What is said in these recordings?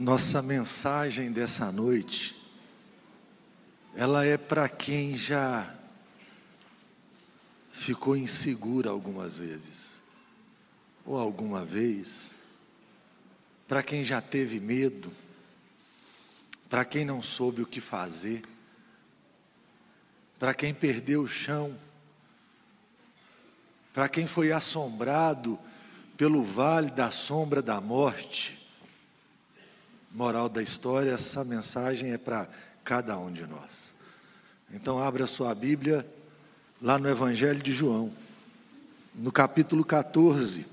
Nossa mensagem dessa noite, ela é para quem já ficou insegura algumas vezes, ou alguma vez, para quem já teve medo, para quem não soube o que fazer, para quem perdeu o chão, para quem foi assombrado pelo vale da sombra da morte, Moral da história, essa mensagem é para cada um de nós. Então, abra sua Bíblia lá no Evangelho de João, no capítulo 14,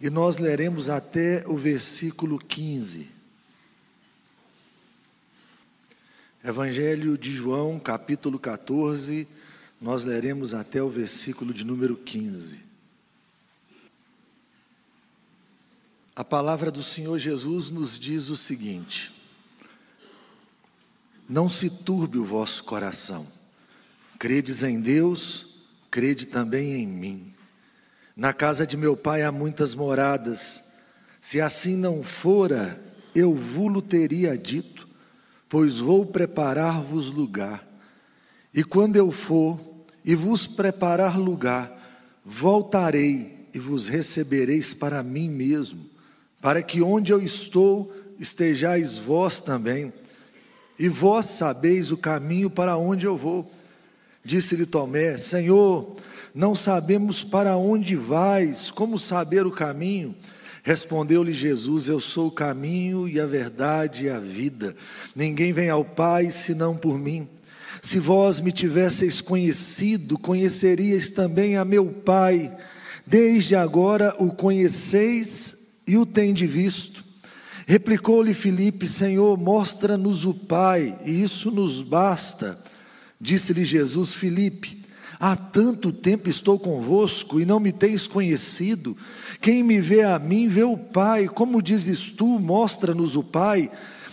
e nós leremos até o versículo 15. Evangelho de João, capítulo 14, nós leremos até o versículo de número 15. A palavra do Senhor Jesus nos diz o seguinte: Não se turbe o vosso coração. Credes em Deus, crede também em mim. Na casa de meu pai há muitas moradas. Se assim não fora, eu vulo teria dito, pois vou preparar-vos lugar. E quando eu for e vos preparar lugar, voltarei e vos recebereis para mim mesmo para que onde eu estou estejais vós também, e vós sabeis o caminho para onde eu vou. Disse-lhe Tomé: Senhor, não sabemos para onde vais, como saber o caminho? Respondeu-lhe Jesus: Eu sou o caminho e a verdade e a vida. Ninguém vem ao Pai senão por mim. Se vós me tivesseis conhecido, conheceríeis também a meu Pai. Desde agora o conheceis e o tende visto. Replicou-lhe Filipe: Senhor, mostra-nos o Pai, e isso nos basta. Disse-lhe Jesus: Filipe, há tanto tempo estou convosco e não me tens conhecido. Quem me vê a mim, vê o Pai. Como dizes tu, mostra-nos o Pai.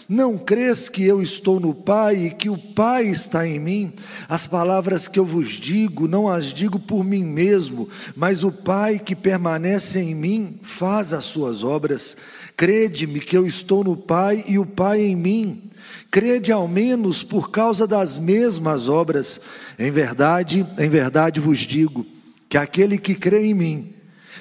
Não crês que eu estou no Pai e que o Pai está em mim? As palavras que eu vos digo, não as digo por mim mesmo, mas o Pai que permanece em mim faz as suas obras. Crede-me que eu estou no Pai e o Pai em mim. Crede ao menos por causa das mesmas obras. Em verdade, em verdade vos digo que aquele que crê em mim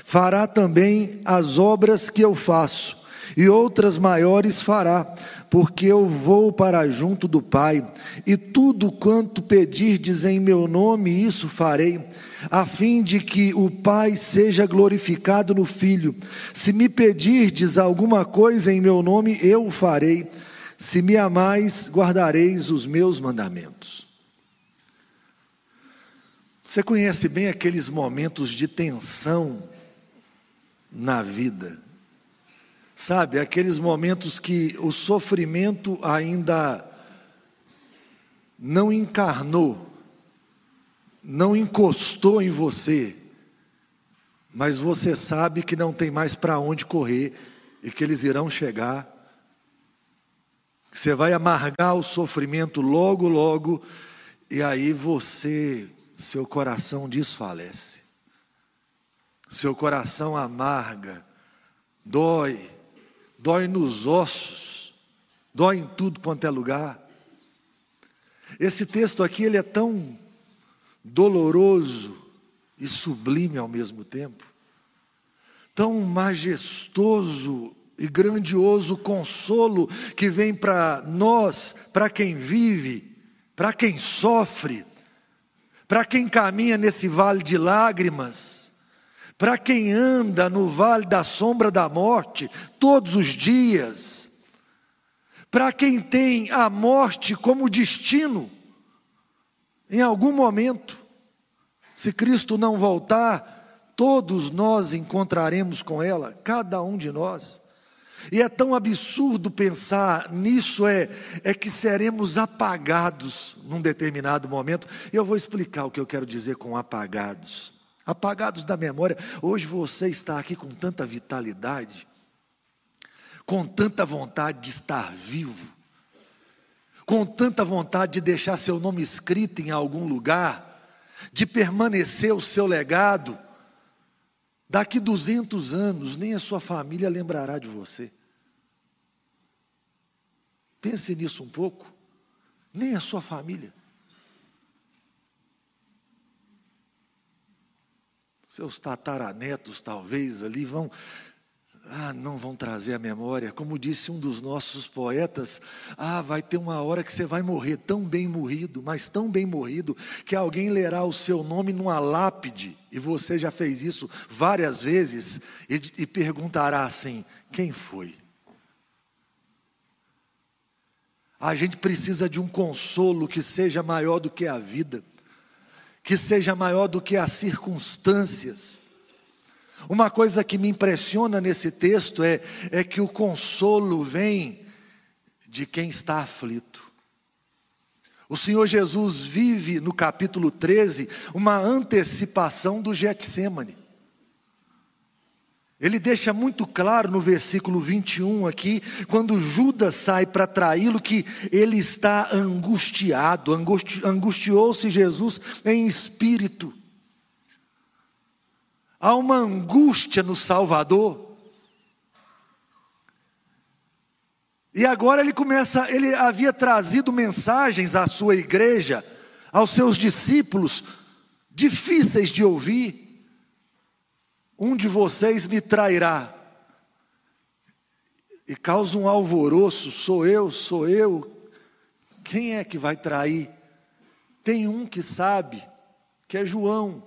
fará também as obras que eu faço e outras maiores fará, porque eu vou para junto do Pai, e tudo quanto pedirdes em meu nome, isso farei, a fim de que o Pai seja glorificado no Filho. Se me pedirdes alguma coisa em meu nome, eu farei. Se me amais, guardareis os meus mandamentos. Você conhece bem aqueles momentos de tensão na vida Sabe, aqueles momentos que o sofrimento ainda não encarnou, não encostou em você, mas você sabe que não tem mais para onde correr e que eles irão chegar. Você vai amargar o sofrimento logo, logo, e aí você, seu coração desfalece. Seu coração amarga, dói, dói nos ossos, dói em tudo quanto é lugar. Esse texto aqui ele é tão doloroso e sublime ao mesmo tempo, tão majestoso e grandioso consolo que vem para nós, para quem vive, para quem sofre, para quem caminha nesse vale de lágrimas para quem anda no vale da sombra da morte todos os dias, para quem tem a morte como destino, em algum momento, se Cristo não voltar, todos nós encontraremos com ela, cada um de nós. E é tão absurdo pensar nisso, é, é que seremos apagados num determinado momento. Eu vou explicar o que eu quero dizer com apagados apagados da memória. Hoje você está aqui com tanta vitalidade, com tanta vontade de estar vivo, com tanta vontade de deixar seu nome escrito em algum lugar, de permanecer o seu legado. Daqui 200 anos, nem a sua família lembrará de você. Pense nisso um pouco. Nem a sua família. Seus tataranetos, talvez, ali vão ah, não vão trazer a memória. Como disse um dos nossos poetas, ah, vai ter uma hora que você vai morrer tão bem morrido, mas tão bem morrido, que alguém lerá o seu nome numa lápide, e você já fez isso várias vezes, e, e perguntará assim: quem foi? A gente precisa de um consolo que seja maior do que a vida, que seja maior do que as circunstâncias uma coisa que me impressiona nesse texto é, é que o consolo vem de quem está aflito. O Senhor Jesus vive no capítulo 13 uma antecipação do Getsemane. Ele deixa muito claro no versículo 21 aqui, quando Judas sai para traí-lo, que ele está angustiado, angusti angustiou-se Jesus em espírito. Há uma angústia no Salvador. E agora ele começa, ele havia trazido mensagens à sua igreja, aos seus discípulos, difíceis de ouvir. Um de vocês me trairá. E causa um alvoroço, sou eu, sou eu. Quem é que vai trair? Tem um que sabe, que é João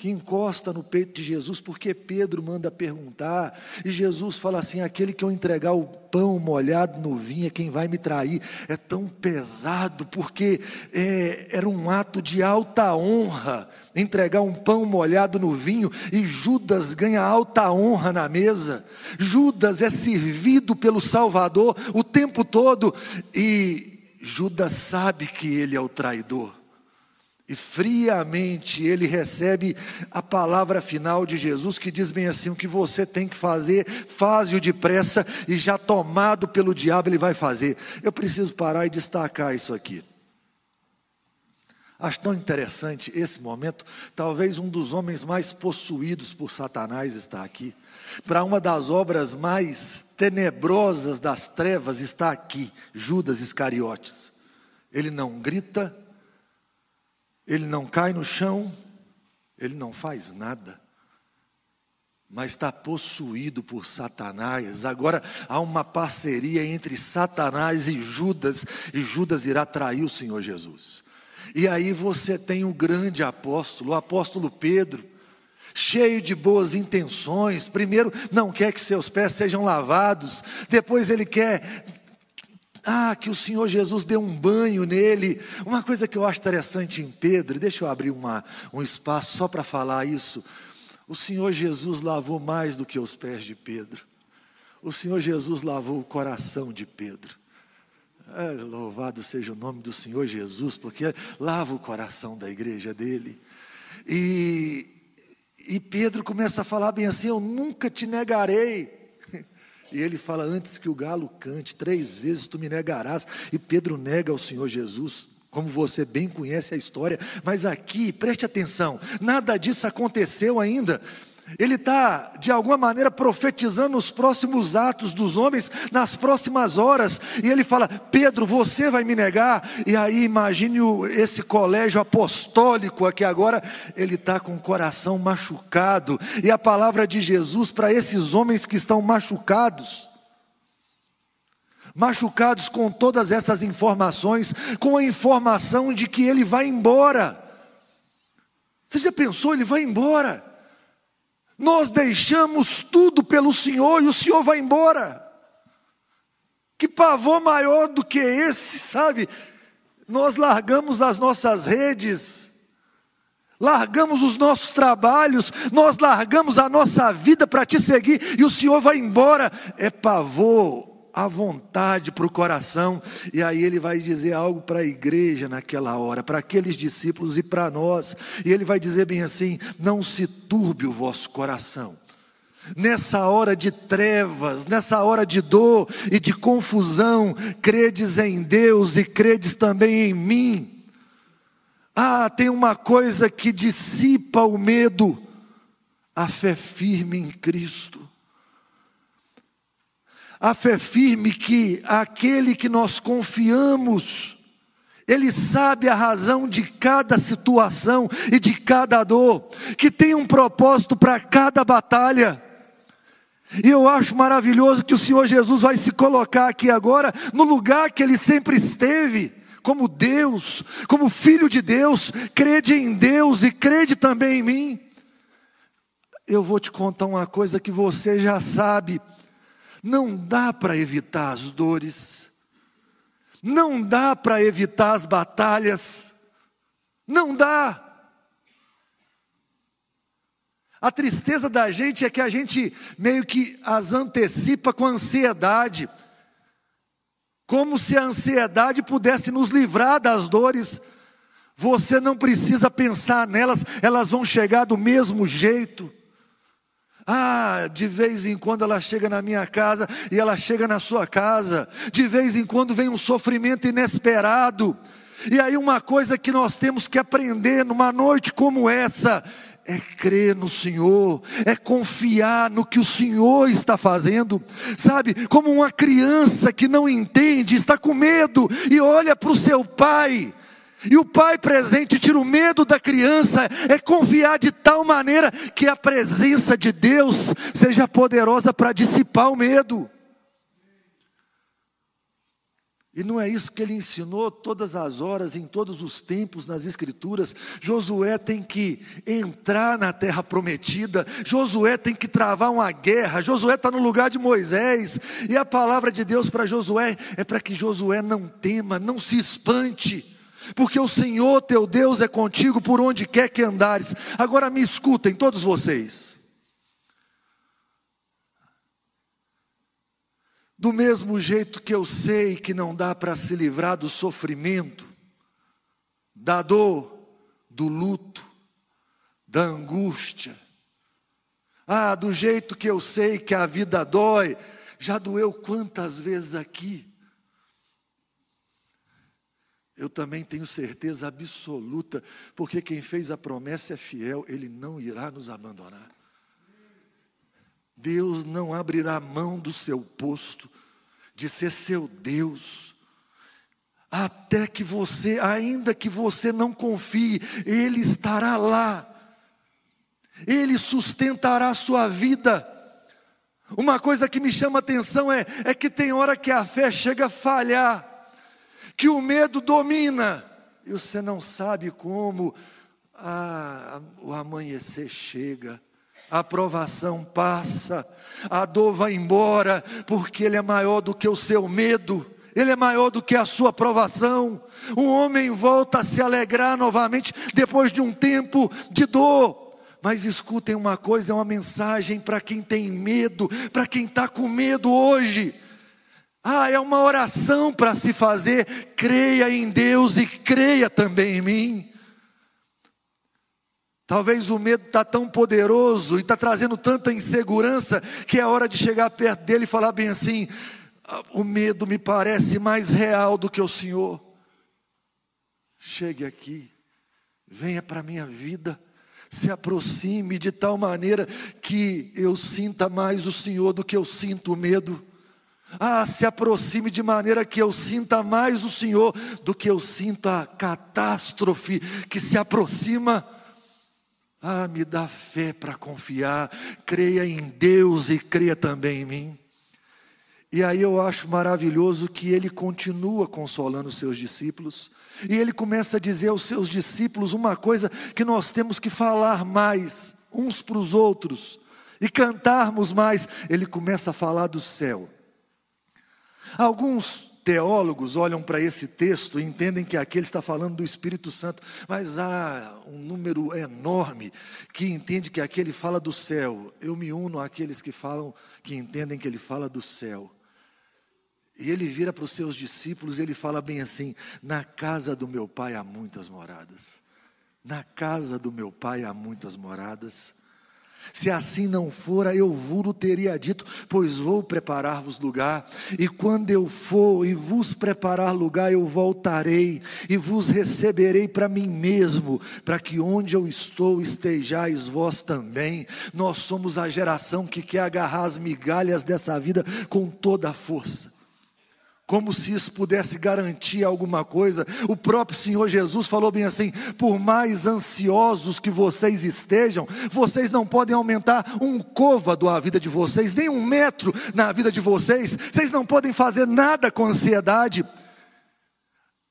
que encosta no peito de Jesus, porque Pedro manda perguntar, e Jesus fala assim: aquele que eu entregar o pão molhado no vinho é quem vai me trair. É tão pesado, porque é, era um ato de alta honra entregar um pão molhado no vinho, e Judas ganha alta honra na mesa. Judas é servido pelo Salvador o tempo todo, e Judas sabe que ele é o traidor. E friamente ele recebe a palavra final de Jesus que diz bem assim: o que você tem que fazer, faze-o depressa, e já tomado pelo diabo ele vai fazer. Eu preciso parar e destacar isso aqui. Acho tão interessante esse momento. Talvez um dos homens mais possuídos por Satanás está aqui. Para uma das obras mais tenebrosas das trevas está aqui, Judas Iscariotes. Ele não grita, ele não cai no chão, ele não faz nada, mas está possuído por Satanás. Agora há uma parceria entre Satanás e Judas, e Judas irá trair o Senhor Jesus. E aí você tem um grande apóstolo, o apóstolo Pedro, cheio de boas intenções. Primeiro, não quer que seus pés sejam lavados, depois, ele quer ah, que o Senhor Jesus deu um banho nele. Uma coisa que eu acho interessante em Pedro, deixa eu abrir uma, um espaço só para falar isso. O Senhor Jesus lavou mais do que os pés de Pedro. O Senhor Jesus lavou o coração de Pedro. É, louvado seja o nome do Senhor Jesus, porque lava o coração da igreja dele. E, e Pedro começa a falar bem assim: Eu nunca te negarei. E ele fala: Antes que o galo cante, três vezes tu me negarás. E Pedro nega ao Senhor Jesus, como você bem conhece a história. Mas aqui, preste atenção: nada disso aconteceu ainda. Ele está, de alguma maneira, profetizando os próximos atos dos homens nas próximas horas. E ele fala: Pedro, você vai me negar. E aí, imagine esse colégio apostólico aqui agora. Ele está com o coração machucado. E a palavra de Jesus para esses homens que estão machucados machucados com todas essas informações, com a informação de que ele vai embora. Você já pensou, ele vai embora? Nós deixamos tudo pelo Senhor e o Senhor vai embora. Que pavor maior do que esse, sabe? Nós largamos as nossas redes, largamos os nossos trabalhos, nós largamos a nossa vida para te seguir e o Senhor vai embora. É pavor à vontade para o coração, e aí ele vai dizer algo para a igreja naquela hora, para aqueles discípulos e para nós, e ele vai dizer bem assim: não se turbe o vosso coração. Nessa hora de trevas, nessa hora de dor e de confusão, credes em Deus e credes também em mim. Ah, tem uma coisa que dissipa o medo, a fé firme em Cristo. A fé firme que aquele que nós confiamos, ele sabe a razão de cada situação e de cada dor, que tem um propósito para cada batalha. E eu acho maravilhoso que o Senhor Jesus vai se colocar aqui agora no lugar que ele sempre esteve, como Deus, como Filho de Deus, crede em Deus e crede também em mim. Eu vou te contar uma coisa que você já sabe: não dá para evitar as dores. Não dá para evitar as batalhas. Não dá. A tristeza da gente é que a gente meio que as antecipa com ansiedade. Como se a ansiedade pudesse nos livrar das dores. Você não precisa pensar nelas, elas vão chegar do mesmo jeito. Ah, de vez em quando ela chega na minha casa e ela chega na sua casa. De vez em quando vem um sofrimento inesperado. E aí, uma coisa que nós temos que aprender numa noite como essa é crer no Senhor, é confiar no que o Senhor está fazendo, sabe? Como uma criança que não entende, está com medo e olha para o seu pai e o pai presente tira o medo da criança, é confiar de tal maneira que a presença de Deus seja poderosa para dissipar o medo. E não é isso que ele ensinou todas as horas, em todos os tempos, nas Escrituras. Josué tem que entrar na terra prometida, Josué tem que travar uma guerra, Josué está no lugar de Moisés, e a palavra de Deus para Josué é para que Josué não tema, não se espante porque o Senhor teu Deus é contigo por onde quer que andares. Agora me escutem, todos vocês. Do mesmo jeito que eu sei que não dá para se livrar do sofrimento, da dor, do luto, da angústia. Ah, do jeito que eu sei que a vida dói, já doeu quantas vezes aqui? Eu também tenho certeza absoluta, porque quem fez a promessa é fiel, ele não irá nos abandonar. Deus não abrirá mão do seu posto, de ser seu Deus, até que você, ainda que você não confie, Ele estará lá, Ele sustentará a sua vida. Uma coisa que me chama atenção é, é que tem hora que a fé chega a falhar, que o medo domina, e você não sabe como o amanhecer chega, a provação passa, a dor vai embora, porque ele é maior do que o seu medo, ele é maior do que a sua provação. O homem volta a se alegrar novamente depois de um tempo de dor. Mas escutem uma coisa, é uma mensagem para quem tem medo, para quem está com medo hoje. Ah, é uma oração para se fazer. Creia em Deus e creia também em mim. Talvez o medo está tão poderoso e está trazendo tanta insegurança que é hora de chegar perto dele e falar bem assim: ah, o medo me parece mais real do que o Senhor. Chegue aqui, venha para a minha vida, se aproxime de tal maneira que eu sinta mais o Senhor do que eu sinto o medo. Ah, se aproxime de maneira que eu sinta mais o Senhor do que eu sinto a catástrofe que se aproxima. Ah, me dá fé para confiar, creia em Deus e creia também em mim. E aí eu acho maravilhoso que ele continua consolando os seus discípulos, e ele começa a dizer aos seus discípulos uma coisa que nós temos que falar mais uns para os outros e cantarmos mais. Ele começa a falar do céu. Alguns teólogos olham para esse texto e entendem que aqui ele está falando do Espírito Santo, mas há um número enorme que entende que aqui ele fala do céu. Eu me uno àqueles que falam, que entendem que ele fala do céu. E ele vira para os seus discípulos e ele fala bem assim: Na casa do meu pai há muitas moradas. Na casa do meu pai há muitas moradas. Se assim não fora, eu vos teria dito, pois vou preparar-vos lugar. E quando eu for e vos preparar lugar, eu voltarei e vos receberei para mim mesmo, para que onde eu estou estejais vós também. Nós somos a geração que quer agarrar as migalhas dessa vida com toda a força como se isso pudesse garantir alguma coisa. O próprio Senhor Jesus falou bem assim: por mais ansiosos que vocês estejam, vocês não podem aumentar um côvado à vida de vocês, nem um metro na vida de vocês, vocês não podem fazer nada com ansiedade.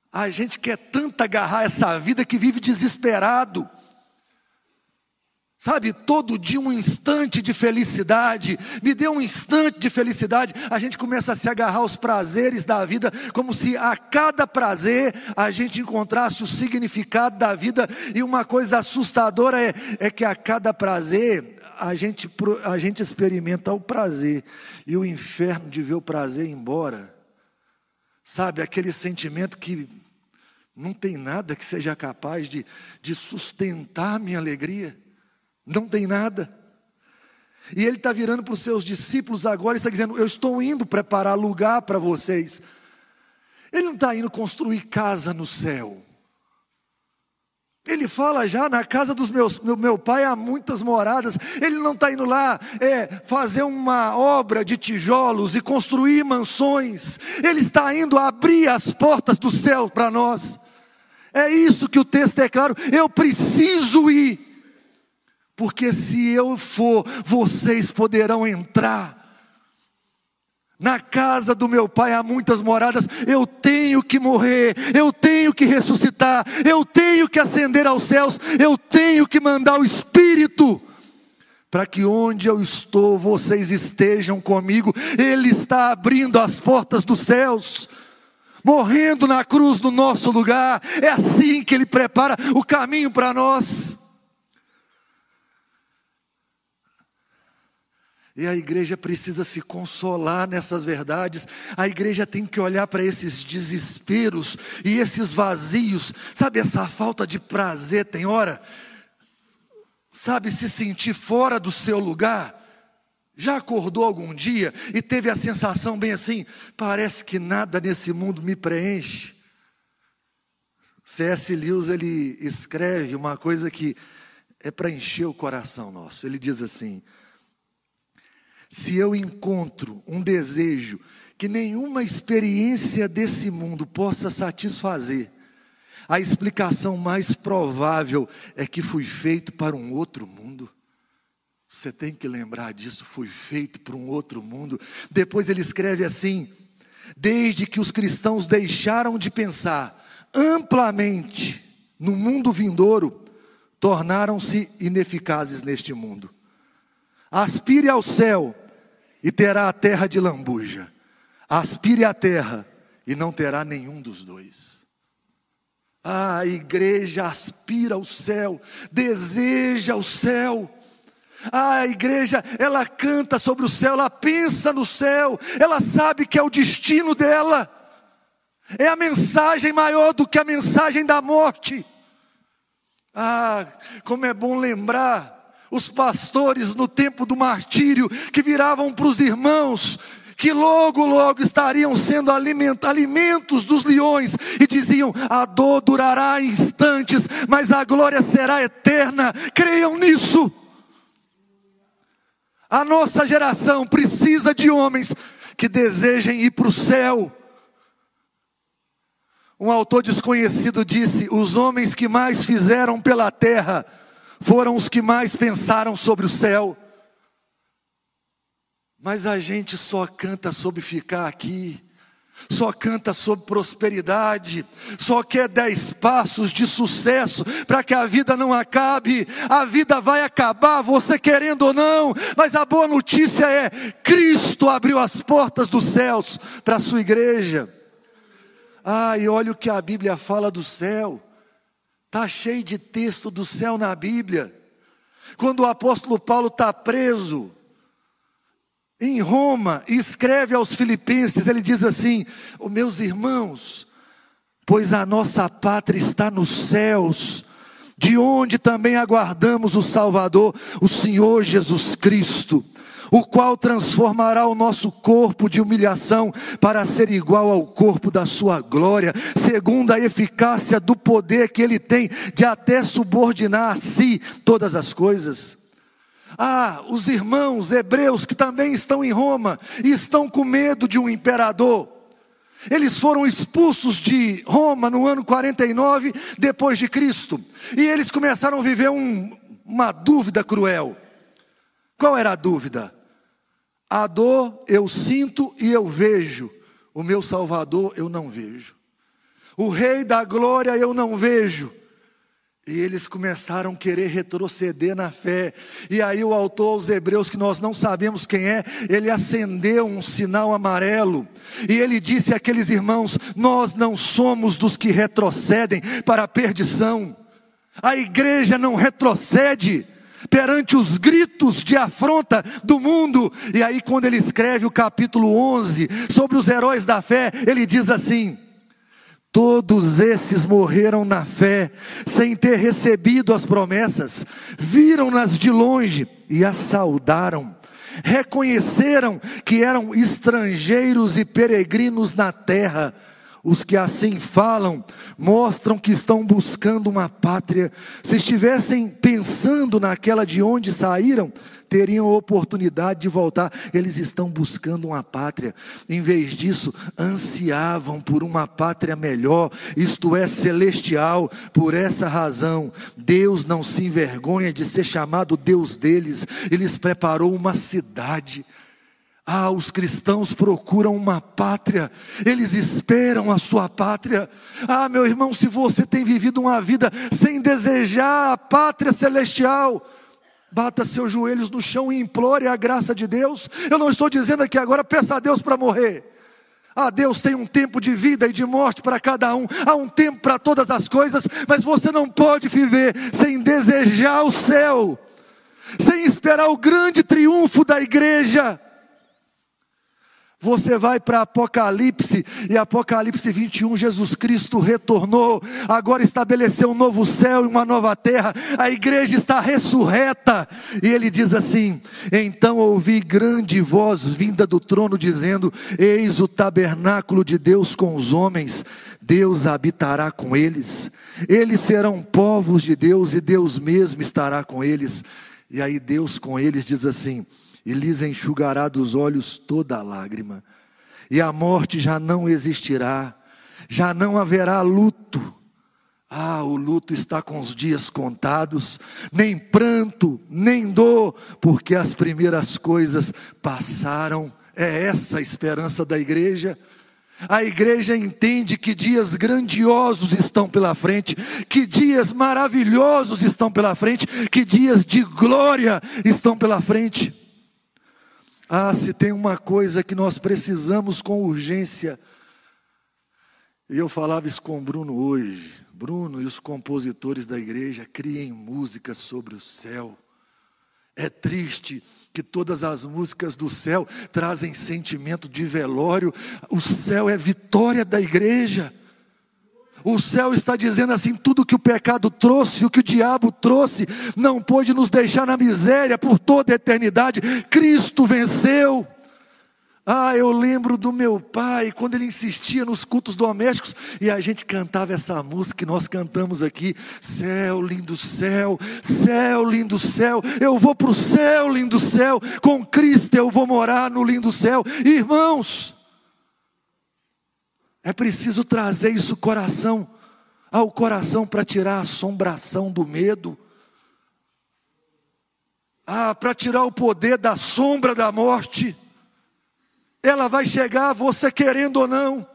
A gente quer tanto agarrar essa vida que vive desesperado. Sabe, todo dia um instante de felicidade, me dê um instante de felicidade, a gente começa a se agarrar aos prazeres da vida, como se a cada prazer a gente encontrasse o significado da vida, e uma coisa assustadora é, é que a cada prazer a gente, a gente experimenta o prazer, e o inferno de ver o prazer embora, sabe, aquele sentimento que não tem nada que seja capaz de, de sustentar a minha alegria. Não tem nada. E ele está virando para os seus discípulos agora e está dizendo: Eu estou indo preparar lugar para vocês. Ele não está indo construir casa no céu. Ele fala já na casa dos meus, meu, meu pai há muitas moradas. Ele não está indo lá é, fazer uma obra de tijolos e construir mansões. Ele está indo abrir as portas do céu para nós. É isso que o texto é claro. Eu preciso ir porque se eu for, vocês poderão entrar. Na casa do meu pai há muitas moradas, eu tenho que morrer, eu tenho que ressuscitar, eu tenho que ascender aos céus, eu tenho que mandar o Espírito, para que onde eu estou, vocês estejam comigo, Ele está abrindo as portas dos céus morrendo na cruz no nosso lugar. É assim que Ele prepara o caminho para nós. E a igreja precisa se consolar nessas verdades. A igreja tem que olhar para esses desesperos e esses vazios. Sabe essa falta de prazer tem hora? Sabe se sentir fora do seu lugar? Já acordou algum dia e teve a sensação bem assim: parece que nada nesse mundo me preenche. C.S. Lewis ele escreve uma coisa que é para encher o coração nosso. Ele diz assim: se eu encontro um desejo que nenhuma experiência desse mundo possa satisfazer, a explicação mais provável é que fui feito para um outro mundo. Você tem que lembrar disso, fui feito para um outro mundo. Depois ele escreve assim: desde que os cristãos deixaram de pensar amplamente no mundo vindouro, tornaram-se ineficazes neste mundo. Aspire ao céu e terá a terra de lambuja. Aspire à terra e não terá nenhum dos dois. Ah, a igreja aspira ao céu, deseja o céu. Ah, a igreja, ela canta sobre o céu, ela pensa no céu, ela sabe que é o destino dela. É a mensagem maior do que a mensagem da morte. Ah, como é bom lembrar os pastores no tempo do martírio, que viravam para os irmãos, que logo, logo estariam sendo alimentos dos leões, e diziam: a dor durará instantes, mas a glória será eterna. Creiam nisso. A nossa geração precisa de homens que desejem ir para o céu. Um autor desconhecido disse: os homens que mais fizeram pela terra foram os que mais pensaram sobre o céu. Mas a gente só canta sobre ficar aqui, só canta sobre prosperidade, só quer dez passos de sucesso para que a vida não acabe. A vida vai acabar, você querendo ou não, mas a boa notícia é: Cristo abriu as portas dos céus para a sua igreja. Ah, e olha o que a Bíblia fala do céu. Está cheio de texto do céu na Bíblia. Quando o apóstolo Paulo está preso em Roma e escreve aos Filipenses, ele diz assim: oh, Meus irmãos, pois a nossa pátria está nos céus, de onde também aguardamos o Salvador, o Senhor Jesus Cristo, o qual transformará o nosso corpo de humilhação para ser igual ao corpo da sua glória, segundo a eficácia do poder que ele tem de até subordinar a si todas as coisas. Ah, os irmãos hebreus que também estão em Roma e estão com medo de um imperador. Eles foram expulsos de Roma no ano 49 depois de Cristo, e eles começaram a viver um, uma dúvida cruel. Qual era a dúvida? A dor eu sinto e eu vejo, o meu Salvador eu não vejo. O Rei da Glória eu não vejo, e eles começaram a querer retroceder na fé. E aí o autor aos Hebreus, que nós não sabemos quem é, ele acendeu um sinal amarelo. E ele disse àqueles irmãos: Nós não somos dos que retrocedem para a perdição. A igreja não retrocede perante os gritos de afronta do mundo. E aí quando ele escreve o capítulo 11 sobre os heróis da fé, ele diz assim: Todos esses morreram na fé, sem ter recebido as promessas, viram-nas de longe e as saudaram, reconheceram que eram estrangeiros e peregrinos na terra. Os que assim falam mostram que estão buscando uma pátria. Se estivessem pensando naquela de onde saíram, teriam oportunidade de voltar. Eles estão buscando uma pátria. Em vez disso, ansiavam por uma pátria melhor, isto é, celestial. Por essa razão, Deus não se envergonha de ser chamado Deus deles. Eles preparou uma cidade. Ah, os cristãos procuram uma pátria, eles esperam a sua pátria. Ah, meu irmão, se você tem vivido uma vida sem desejar a pátria celestial, Bata seus joelhos no chão e implore a graça de Deus. Eu não estou dizendo aqui agora, peça a Deus para morrer. Ah, Deus tem um tempo de vida e de morte para cada um, há um tempo para todas as coisas, mas você não pode viver sem desejar o céu, sem esperar o grande triunfo da igreja. Você vai para Apocalipse, e Apocalipse 21, Jesus Cristo retornou, agora estabeleceu um novo céu e uma nova terra, a igreja está ressurreta, e ele diz assim: Então ouvi grande voz vinda do trono, dizendo: Eis o tabernáculo de Deus com os homens, Deus habitará com eles, eles serão povos de Deus, e Deus mesmo estará com eles. E aí Deus com eles diz assim: e lhes enxugará dos olhos toda lágrima, e a morte já não existirá, já não haverá luto. Ah, o luto está com os dias contados, nem pranto, nem dor, porque as primeiras coisas passaram. É essa a esperança da igreja. A igreja entende que dias grandiosos estão pela frente, que dias maravilhosos estão pela frente, que dias de glória estão pela frente. Ah, se tem uma coisa que nós precisamos com urgência. E eu falava isso com o Bruno hoje. Bruno e os compositores da igreja criem músicas sobre o céu. É triste que todas as músicas do céu trazem sentimento de velório. O céu é vitória da igreja. O céu está dizendo assim: tudo que o pecado trouxe, o que o diabo trouxe, não pôde nos deixar na miséria por toda a eternidade. Cristo venceu. Ah, eu lembro do meu pai, quando ele insistia nos cultos domésticos, e a gente cantava essa música que nós cantamos aqui: Céu, lindo céu, céu, lindo céu, eu vou para o céu, lindo céu, com Cristo eu vou morar no lindo céu. Irmãos, é preciso trazer isso coração ao coração para tirar a assombração do medo. Ah, para tirar o poder da sombra da morte. Ela vai chegar, você querendo ou não.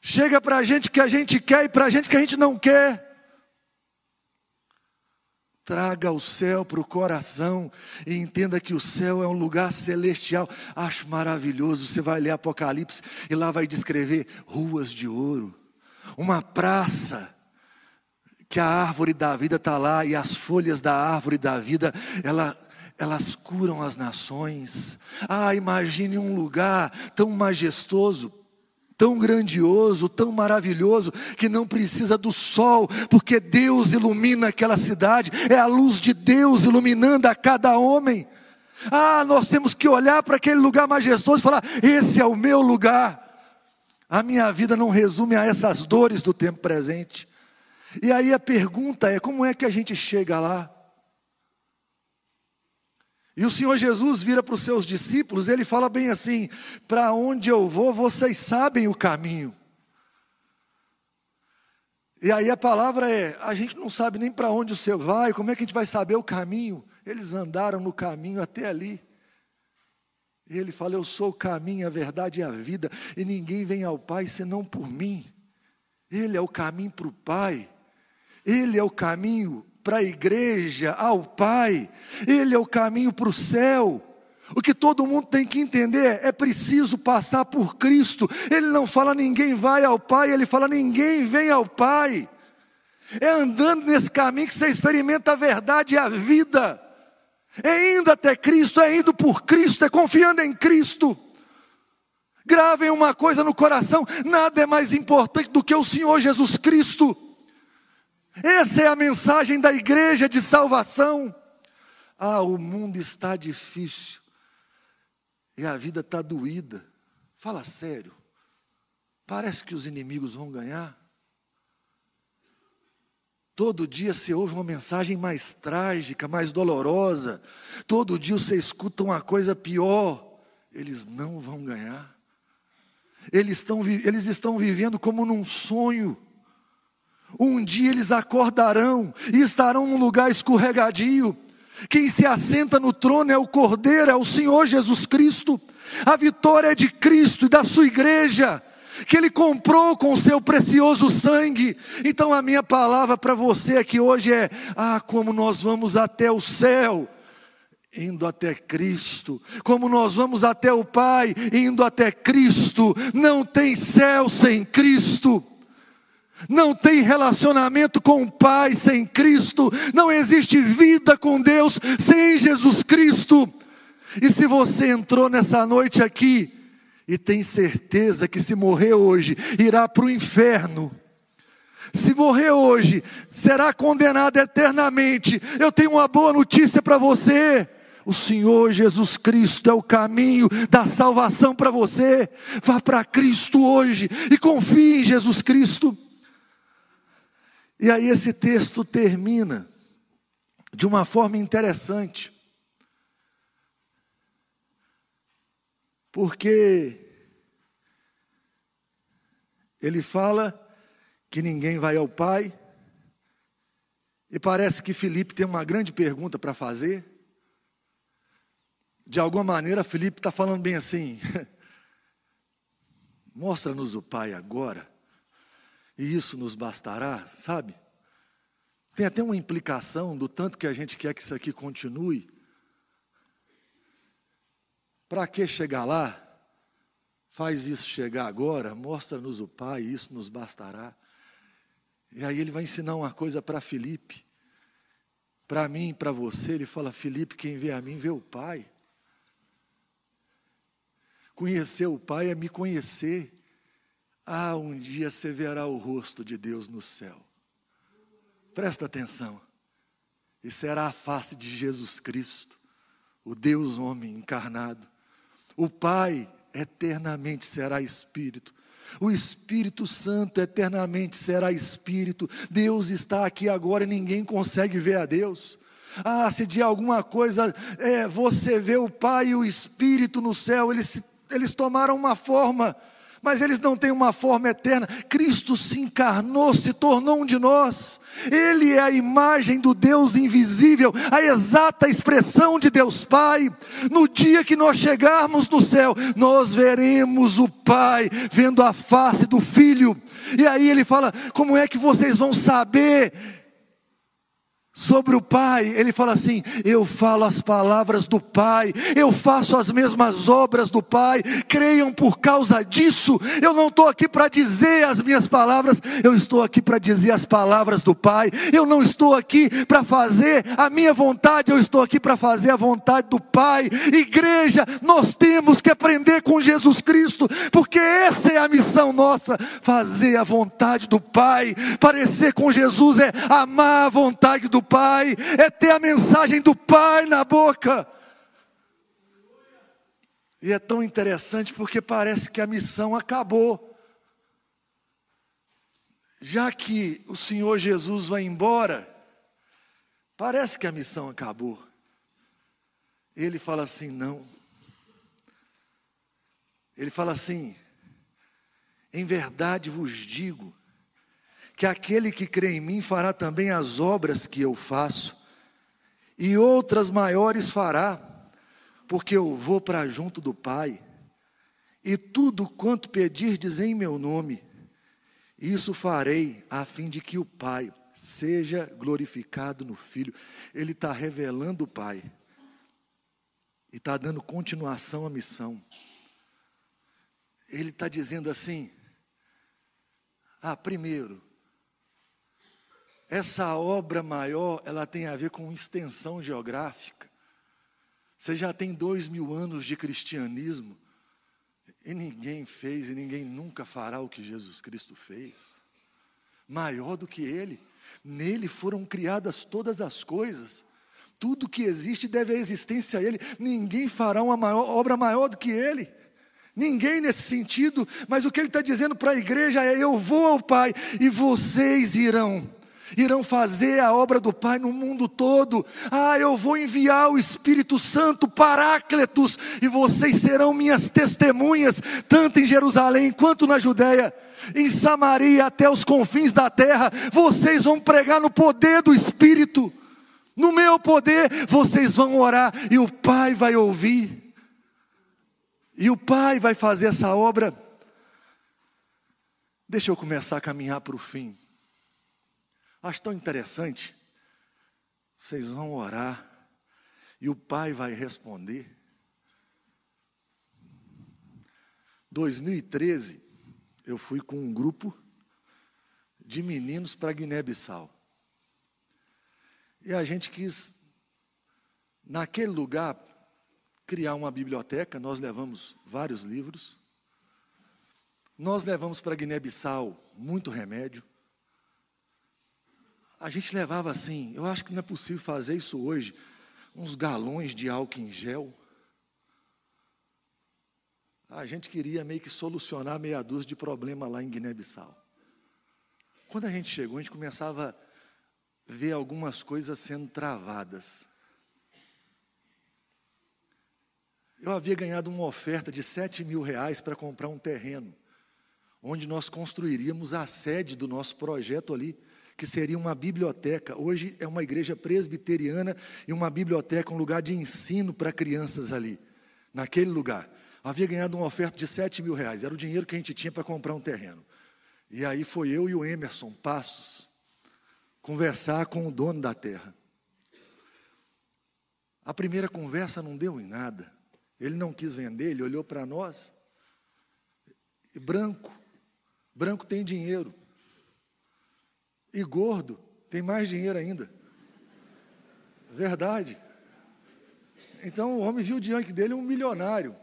Chega para a gente que a gente quer e para a gente que a gente não quer. Traga o céu para o coração e entenda que o céu é um lugar celestial. Acho maravilhoso. Você vai ler Apocalipse e lá vai descrever ruas de ouro, uma praça que a árvore da vida está lá e as folhas da árvore da vida, ela, elas curam as nações. Ah, imagine um lugar tão majestoso tão grandioso, tão maravilhoso, que não precisa do sol, porque Deus ilumina aquela cidade, é a luz de Deus iluminando a cada homem. Ah, nós temos que olhar para aquele lugar majestoso e falar: esse é o meu lugar. A minha vida não resume a essas dores do tempo presente. E aí a pergunta é: como é que a gente chega lá? E o Senhor Jesus vira para os seus discípulos, ele fala bem assim: para onde eu vou, vocês sabem o caminho. E aí a palavra é: a gente não sabe nem para onde o Senhor vai, como é que a gente vai saber o caminho? Eles andaram no caminho até ali. E ele fala: Eu sou o caminho, a verdade e a vida, e ninguém vem ao Pai senão por mim. Ele é o caminho para o Pai, Ele é o caminho para a igreja, ao Pai, Ele é o caminho para o céu. O que todo mundo tem que entender é preciso passar por Cristo. Ele não fala ninguém vai ao Pai, ele fala ninguém vem ao Pai. É andando nesse caminho que você experimenta a verdade e a vida. É indo até Cristo, é indo por Cristo, é confiando em Cristo. Gravem uma coisa no coração: nada é mais importante do que o Senhor Jesus Cristo. Essa é a mensagem da igreja de salvação. Ah, o mundo está difícil e a vida está doída. Fala sério. Parece que os inimigos vão ganhar. Todo dia você ouve uma mensagem mais trágica, mais dolorosa. Todo dia você escuta uma coisa pior. Eles não vão ganhar. Eles estão, eles estão vivendo como num sonho. Um dia eles acordarão e estarão num lugar escorregadio. Quem se assenta no trono é o Cordeiro, é o Senhor Jesus Cristo. A vitória é de Cristo e da sua igreja que Ele comprou com o seu precioso sangue. Então a minha palavra para você aqui hoje é: ah, como nós vamos até o céu. Indo até Cristo, como nós vamos até o Pai, indo até Cristo, não tem céu sem Cristo, não tem relacionamento com o Pai sem Cristo, não existe vida com Deus sem Jesus Cristo. E se você entrou nessa noite aqui, e tem certeza que se morrer hoje, irá para o inferno. Se morrer hoje, será condenado eternamente. Eu tenho uma boa notícia para você. O Senhor Jesus Cristo é o caminho da salvação para você. Vá para Cristo hoje e confie em Jesus Cristo. E aí esse texto termina de uma forma interessante. porque ele fala que ninguém vai ao Pai, e parece que Felipe tem uma grande pergunta para fazer. De alguma maneira, Felipe está falando bem assim: mostra-nos o Pai agora, e isso nos bastará, sabe? Tem até uma implicação do tanto que a gente quer que isso aqui continue. Para que chegar lá? Faz isso chegar agora, mostra-nos o Pai, isso nos bastará. E aí ele vai ensinar uma coisa para Felipe. Para mim e para você, ele fala: Felipe, quem vê a mim vê o Pai. Conhecer o Pai é me conhecer. Ah, um dia você verá o rosto de Deus no céu. Presta atenção. E será a face de Jesus Cristo, o Deus homem encarnado. O Pai eternamente será Espírito. O Espírito Santo eternamente será Espírito. Deus está aqui agora e ninguém consegue ver a Deus. Ah, se de alguma coisa é, você vê o Pai e o Espírito no céu, eles, eles tomaram uma forma mas eles não têm uma forma eterna. Cristo se encarnou, se tornou um de nós. Ele é a imagem do Deus invisível, a exata expressão de Deus Pai. No dia que nós chegarmos no céu, nós veremos o Pai vendo a face do Filho. E aí ele fala: como é que vocês vão saber? Sobre o Pai, ele fala assim: Eu falo as palavras do Pai, eu faço as mesmas obras do Pai, creiam por causa disso. Eu não estou aqui para dizer as minhas palavras, eu estou aqui para dizer as palavras do Pai. Eu não estou aqui para fazer a minha vontade, eu estou aqui para fazer a vontade do Pai. Igreja, nós temos que aprender com Jesus Cristo, porque essa é a missão nossa: fazer a vontade do Pai. Parecer com Jesus é amar a vontade do Pai, é ter a mensagem do Pai na boca. E é tão interessante porque parece que a missão acabou. Já que o Senhor Jesus vai embora, parece que a missão acabou. Ele fala assim: não. Ele fala assim: em verdade vos digo, que aquele que crê em mim fará também as obras que eu faço, e outras maiores fará, porque eu vou para junto do Pai, e tudo quanto pedirdes em meu nome, isso farei, a fim de que o Pai seja glorificado no Filho. Ele está revelando o Pai, e está dando continuação à missão. Ele está dizendo assim: ah, primeiro, essa obra maior, ela tem a ver com extensão geográfica. Você já tem dois mil anos de cristianismo e ninguém fez e ninguém nunca fará o que Jesus Cristo fez. Maior do que Ele. Nele foram criadas todas as coisas. Tudo que existe deve a existência a Ele. Ninguém fará uma maior, obra maior do que Ele. Ninguém nesse sentido, mas o que ele está dizendo para a igreja é: eu vou ao Pai e vocês irão irão fazer a obra do Pai no mundo todo. Ah, eu vou enviar o Espírito Santo, Parácletos, e vocês serão minhas testemunhas, tanto em Jerusalém quanto na Judéia, em Samaria até os confins da terra. Vocês vão pregar no poder do Espírito, no meu poder, vocês vão orar e o Pai vai ouvir. E o Pai vai fazer essa obra. Deixa eu começar a caminhar para o fim. Acho tão interessante. Vocês vão orar e o pai vai responder. 2013, eu fui com um grupo de meninos para Guiné-Bissau. E a gente quis, naquele lugar, criar uma biblioteca. Nós levamos vários livros. Nós levamos para Guiné-Bissau muito remédio. A gente levava assim, eu acho que não é possível fazer isso hoje, uns galões de álcool em gel. A gente queria meio que solucionar meia dúzia de problema lá em Guiné-Bissau. Quando a gente chegou, a gente começava a ver algumas coisas sendo travadas. Eu havia ganhado uma oferta de sete mil reais para comprar um terreno, onde nós construiríamos a sede do nosso projeto ali que seria uma biblioteca. Hoje é uma igreja presbiteriana e uma biblioteca, um lugar de ensino para crianças ali, naquele lugar. Havia ganhado uma oferta de 7 mil reais, era o dinheiro que a gente tinha para comprar um terreno. E aí foi eu e o Emerson Passos conversar com o dono da terra. A primeira conversa não deu em nada. Ele não quis vender, ele olhou para nós. E branco, branco tem dinheiro. E gordo tem mais dinheiro ainda. Verdade. Então o homem viu diante dele um milionário.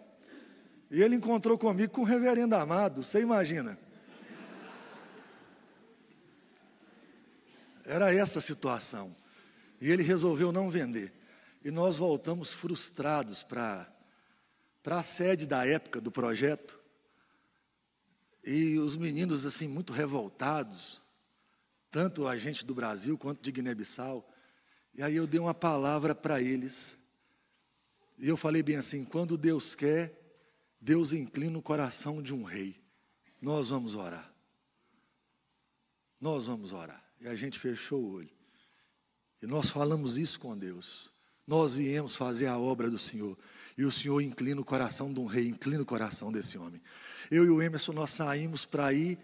E ele encontrou comigo com o reverendo amado, você imagina. Era essa a situação. E ele resolveu não vender. E nós voltamos frustrados para a sede da época do projeto. E os meninos, assim, muito revoltados tanto a gente do Brasil quanto de Guiné-Bissau. E aí eu dei uma palavra para eles. E eu falei bem assim: quando Deus quer, Deus inclina o coração de um rei. Nós vamos orar. Nós vamos orar. E a gente fechou o olho. E nós falamos isso com Deus. Nós viemos fazer a obra do Senhor. E o Senhor inclina o coração de um rei, inclina o coração desse homem. Eu e o Emerson, nós saímos para ir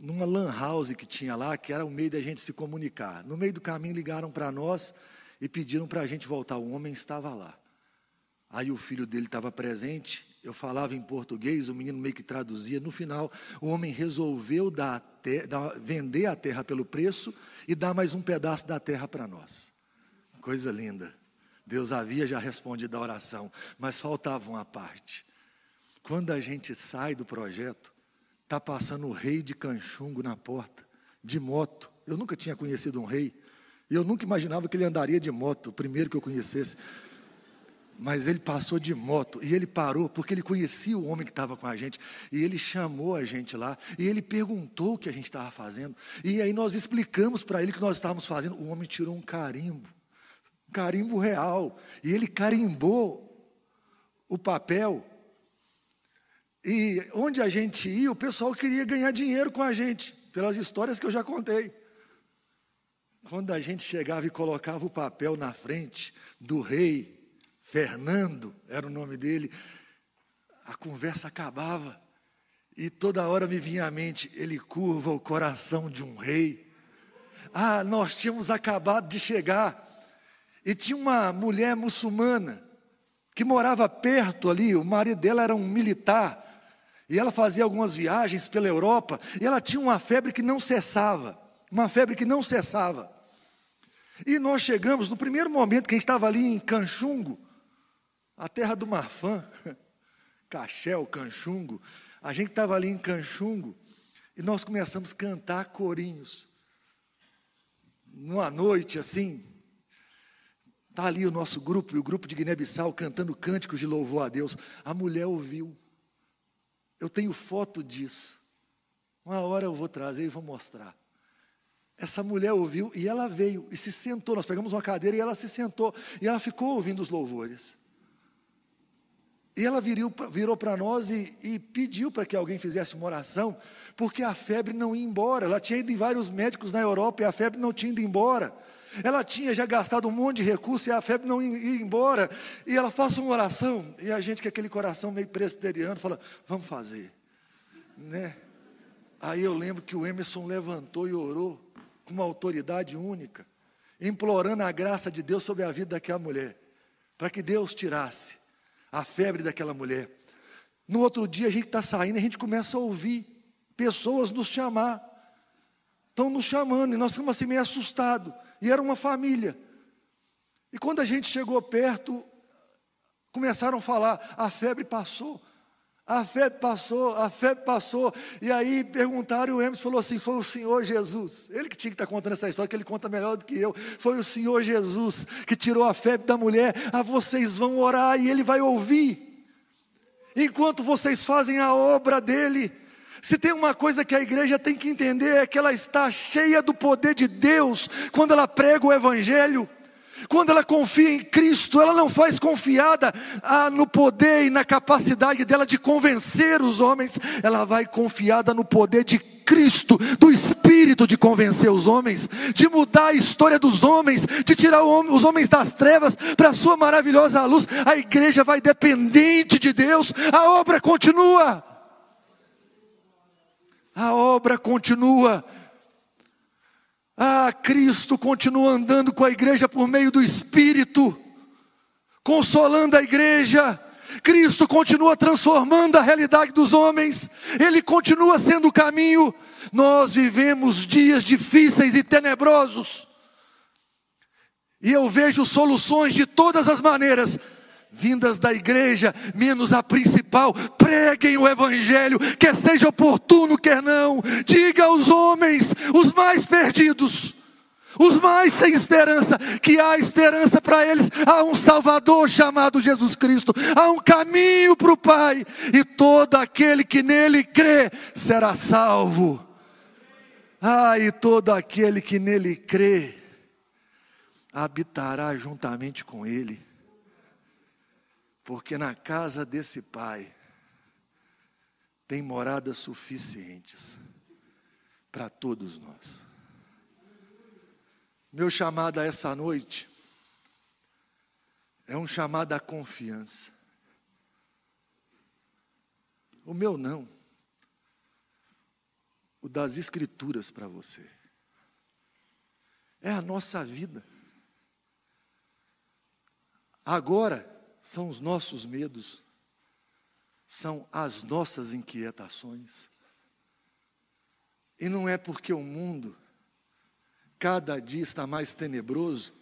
numa lan house que tinha lá, que era o meio da gente se comunicar. No meio do caminho ligaram para nós e pediram para a gente voltar. O homem estava lá. Aí o filho dele estava presente, eu falava em português, o menino meio que traduzia. No final, o homem resolveu dar, dar, vender a terra pelo preço e dar mais um pedaço da terra para nós. Coisa linda. Deus havia já respondido a oração, mas faltava uma parte. Quando a gente sai do projeto, está passando o rei de Canchungo na porta, de moto. Eu nunca tinha conhecido um rei, e eu nunca imaginava que ele andaria de moto, o primeiro que eu conhecesse. Mas ele passou de moto e ele parou porque ele conhecia o homem que estava com a gente e ele chamou a gente lá e ele perguntou o que a gente estava fazendo e aí nós explicamos para ele o que nós estávamos fazendo. O homem tirou um carimbo, um carimbo real e ele carimbou o papel e onde a gente ia, o pessoal queria ganhar dinheiro com a gente, pelas histórias que eu já contei. Quando a gente chegava e colocava o papel na frente do rei, Fernando era o nome dele, a conversa acabava. E toda hora me vinha à mente, ele curva o coração de um rei. Ah, nós tínhamos acabado de chegar. E tinha uma mulher muçulmana que morava perto ali, o marido dela era um militar. E ela fazia algumas viagens pela Europa, e ela tinha uma febre que não cessava, uma febre que não cessava. E nós chegamos, no primeiro momento que a gente estava ali em Canchungo, a terra do Marfã, Caxel, Canchungo, a gente estava ali em Canchungo, e nós começamos a cantar corinhos. Numa noite assim, está ali o nosso grupo, e o grupo de Guiné-Bissau cantando cânticos de louvor a Deus. A mulher ouviu. Eu tenho foto disso. Uma hora eu vou trazer e vou mostrar. Essa mulher ouviu e ela veio e se sentou. Nós pegamos uma cadeira e ela se sentou. E ela ficou ouvindo os louvores. E ela virou, virou para nós e, e pediu para que alguém fizesse uma oração, porque a febre não ia embora. Ela tinha ido em vários médicos na Europa e a febre não tinha ido embora. Ela tinha já gastado um monte de recurso e a febre não ia embora. E ela faz uma oração. E a gente, com aquele coração meio presbiteriano, fala: vamos fazer. Né? Aí eu lembro que o Emerson levantou e orou com uma autoridade única, implorando a graça de Deus sobre a vida daquela mulher, para que Deus tirasse a febre daquela mulher. No outro dia a gente está saindo e a gente começa a ouvir pessoas nos chamar. Estão nos chamando e nós ficamos assim meio assustados. E era uma família. E quando a gente chegou perto, começaram a falar: a febre passou. A febre passou, a febre passou. E aí perguntaram, e o Emerson falou assim: foi o Senhor Jesus. Ele que tinha que estar contando essa história, que ele conta melhor do que eu. Foi o Senhor Jesus que tirou a febre da mulher. Ah, vocês vão orar e ele vai ouvir. Enquanto vocês fazem a obra dele. Se tem uma coisa que a igreja tem que entender é que ela está cheia do poder de Deus quando ela prega o Evangelho. Quando ela confia em Cristo, ela não faz confiada ah, no poder e na capacidade dela de convencer os homens, ela vai confiada no poder de Cristo, do Espírito de convencer os homens, de mudar a história dos homens, de tirar os homens das trevas para a sua maravilhosa luz. A igreja vai dependente de Deus, a obra continua. A obra continua. Ah, Cristo continua andando com a igreja por meio do Espírito, consolando a igreja. Cristo continua transformando a realidade dos homens, Ele continua sendo o caminho. Nós vivemos dias difíceis e tenebrosos, e eu vejo soluções de todas as maneiras, vindas da igreja, menos a principal. Preguem o evangelho, quer seja oportuno, quer não. Diga aos homens, os mais perdidos, os mais sem esperança, que há esperança para eles, há um Salvador chamado Jesus Cristo, há um caminho para o Pai, e todo aquele que nele crê será salvo. Ah, e todo aquele que nele crê habitará juntamente com ele porque na casa desse pai tem moradas suficientes para todos nós. Meu chamado a essa noite é um chamado à confiança. O meu não. O das Escrituras para você. É a nossa vida. Agora são os nossos medos, são as nossas inquietações. E não é porque o mundo cada dia está mais tenebroso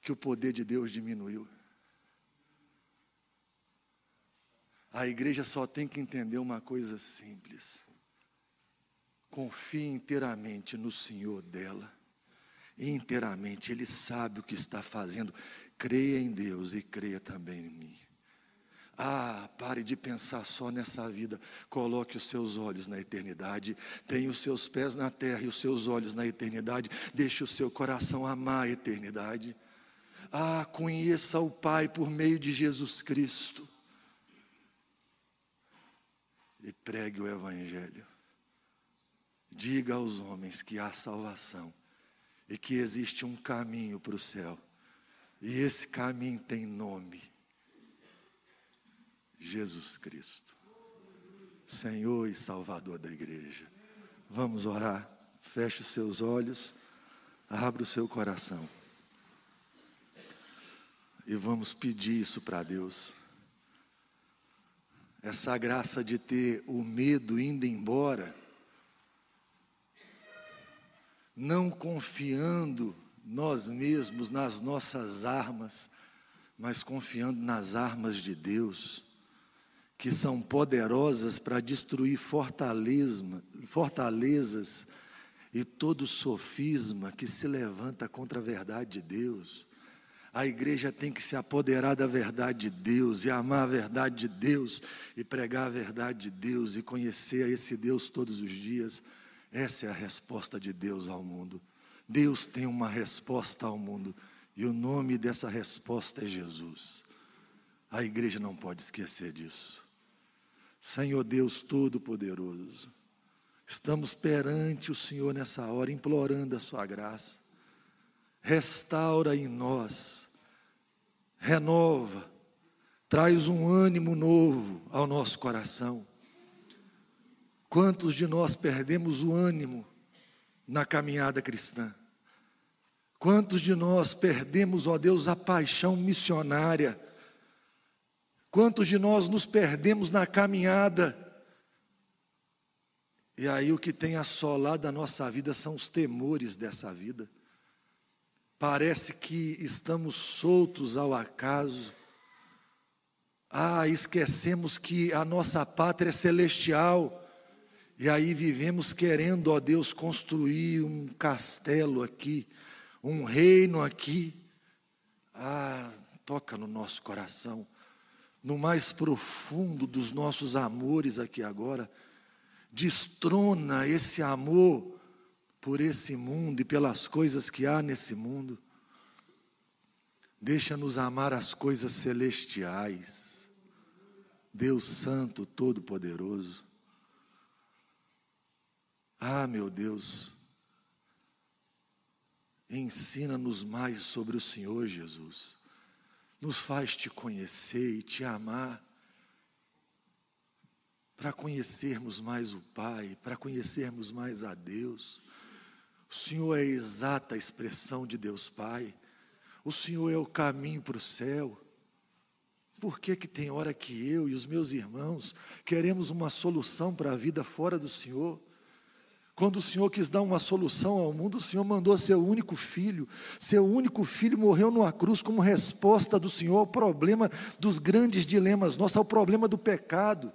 que o poder de Deus diminuiu. A igreja só tem que entender uma coisa simples. Confie inteiramente no Senhor dela. Inteiramente, Ele sabe o que está fazendo. Creia em Deus e creia também em mim. Ah, pare de pensar só nessa vida. Coloque os seus olhos na eternidade. Tenha os seus pés na terra e os seus olhos na eternidade. Deixe o seu coração amar a eternidade. Ah, conheça o Pai por meio de Jesus Cristo e pregue o Evangelho. Diga aos homens que há salvação e que existe um caminho para o céu. E esse caminho tem nome: Jesus Cristo, Senhor e Salvador da igreja. Vamos orar. Feche os seus olhos, abra o seu coração. E vamos pedir isso para Deus essa graça de ter o medo indo embora, não confiando nós mesmos nas nossas armas, mas confiando nas armas de Deus, que são poderosas para destruir fortaleza, fortalezas e todo sofisma que se levanta contra a verdade de Deus. A igreja tem que se apoderar da verdade de Deus e amar a verdade de Deus e pregar a verdade de Deus e conhecer a esse Deus todos os dias. Essa é a resposta de Deus ao mundo. Deus tem uma resposta ao mundo e o nome dessa resposta é Jesus. A igreja não pode esquecer disso. Senhor Deus Todo-Poderoso, estamos perante o Senhor nessa hora, implorando a Sua graça restaura em nós, renova, traz um ânimo novo ao nosso coração. Quantos de nós perdemos o ânimo na caminhada cristã? Quantos de nós perdemos, ó Deus, a paixão missionária? Quantos de nós nos perdemos na caminhada? E aí o que tem assolado a nossa vida são os temores dessa vida. Parece que estamos soltos ao acaso. Ah, esquecemos que a nossa pátria é celestial. E aí vivemos querendo, ó Deus, construir um castelo aqui, um reino aqui. Ah, toca no nosso coração, no mais profundo dos nossos amores aqui agora. Destrona esse amor por esse mundo e pelas coisas que há nesse mundo. Deixa-nos amar as coisas celestiais. Deus Santo, Todo-Poderoso. Ah, meu Deus, ensina-nos mais sobre o Senhor Jesus. Nos faz te conhecer e te amar para conhecermos mais o Pai, para conhecermos mais a Deus. O Senhor é a exata expressão de Deus Pai. O Senhor é o caminho para o céu. Por que, que tem hora que eu e os meus irmãos queremos uma solução para a vida fora do Senhor? Quando o Senhor quis dar uma solução ao mundo, o Senhor mandou seu único filho. Seu único filho morreu numa cruz como resposta do Senhor ao problema dos grandes dilemas nossos, ao problema do pecado.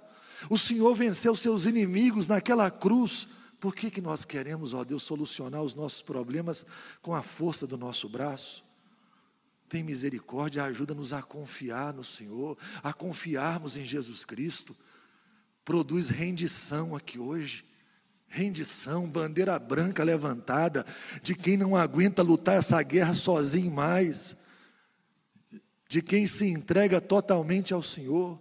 O Senhor venceu seus inimigos naquela cruz por que, que nós queremos, ó Deus, solucionar os nossos problemas com a força do nosso braço? Tem misericórdia, ajuda-nos a confiar no Senhor, a confiarmos em Jesus Cristo. Produz rendição aqui hoje. Rendição, bandeira branca levantada de quem não aguenta lutar essa guerra sozinho mais, de quem se entrega totalmente ao Senhor.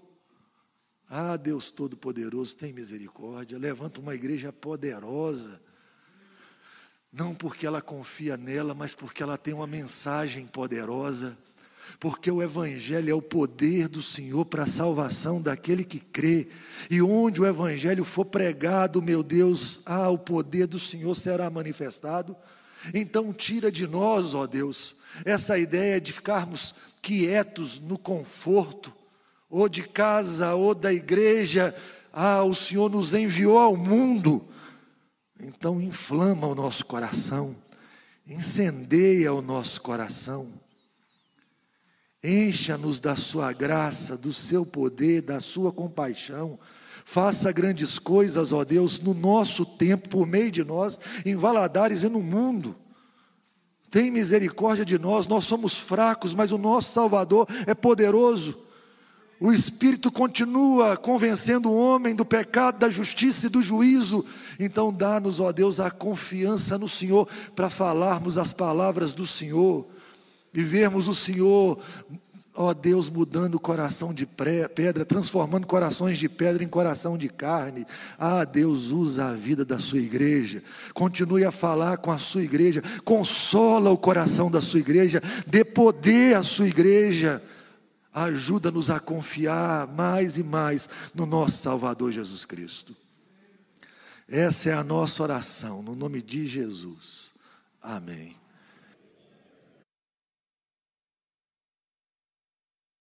Ah, Deus Todo-Poderoso, tem misericórdia, levanta uma igreja poderosa, não porque ela confia nela, mas porque ela tem uma mensagem poderosa, porque o Evangelho é o poder do Senhor para a salvação daquele que crê, e onde o Evangelho for pregado, meu Deus, ah, o poder do Senhor será manifestado. Então, tira de nós, ó Deus, essa ideia de ficarmos quietos no conforto, ou de casa, ou da igreja, ah, o Senhor nos enviou ao mundo. Então, inflama o nosso coração, incendeia o nosso coração Encha-nos da sua graça, do seu poder, da sua compaixão. Faça grandes coisas, ó Deus, no nosso tempo, por meio de nós, em Valadares e no mundo. Tem misericórdia de nós, nós somos fracos, mas o nosso Salvador é poderoso. O Espírito continua convencendo o homem do pecado, da justiça e do juízo. Então, dá-nos, ó Deus, a confiança no Senhor para falarmos as palavras do Senhor e vermos o Senhor, ó Deus, mudando o coração de pedra, transformando corações de pedra em coração de carne. Ah, Deus usa a vida da sua igreja, continue a falar com a sua igreja, consola o coração da sua igreja, dê poder à sua igreja. Ajuda-nos a confiar mais e mais no nosso Salvador Jesus Cristo. Essa é a nossa oração, no nome de Jesus. Amém.